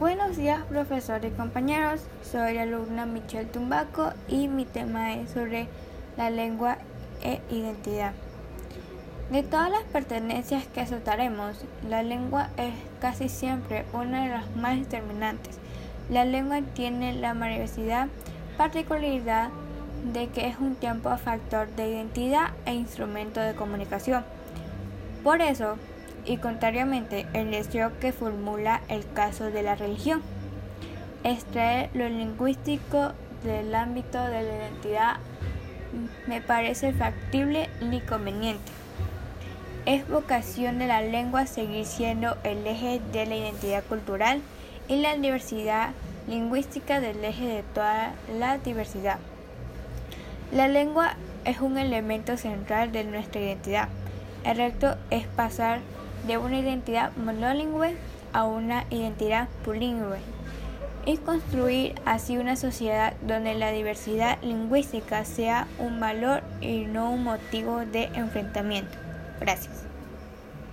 Buenos días, profesor y compañeros. Soy la alumna Michelle Tumbaco y mi tema es sobre la lengua e identidad. De todas las pertenencias que aceptaremos, la lengua es casi siempre una de las más determinantes. La lengua tiene la maravillosa particularidad de que es un tiempo factor de identidad e instrumento de comunicación. Por eso, y contrariamente el deseo que formula el caso de la religión. Extraer lo lingüístico del ámbito de la identidad me parece factible y conveniente. Es vocación de la lengua seguir siendo el eje de la identidad cultural y la diversidad lingüística del eje de toda la diversidad. La lengua es un elemento central de nuestra identidad. El reto es pasar de una identidad monolingüe a una identidad polingüe y construir así una sociedad donde la diversidad lingüística sea un valor y no un motivo de enfrentamiento. Gracias.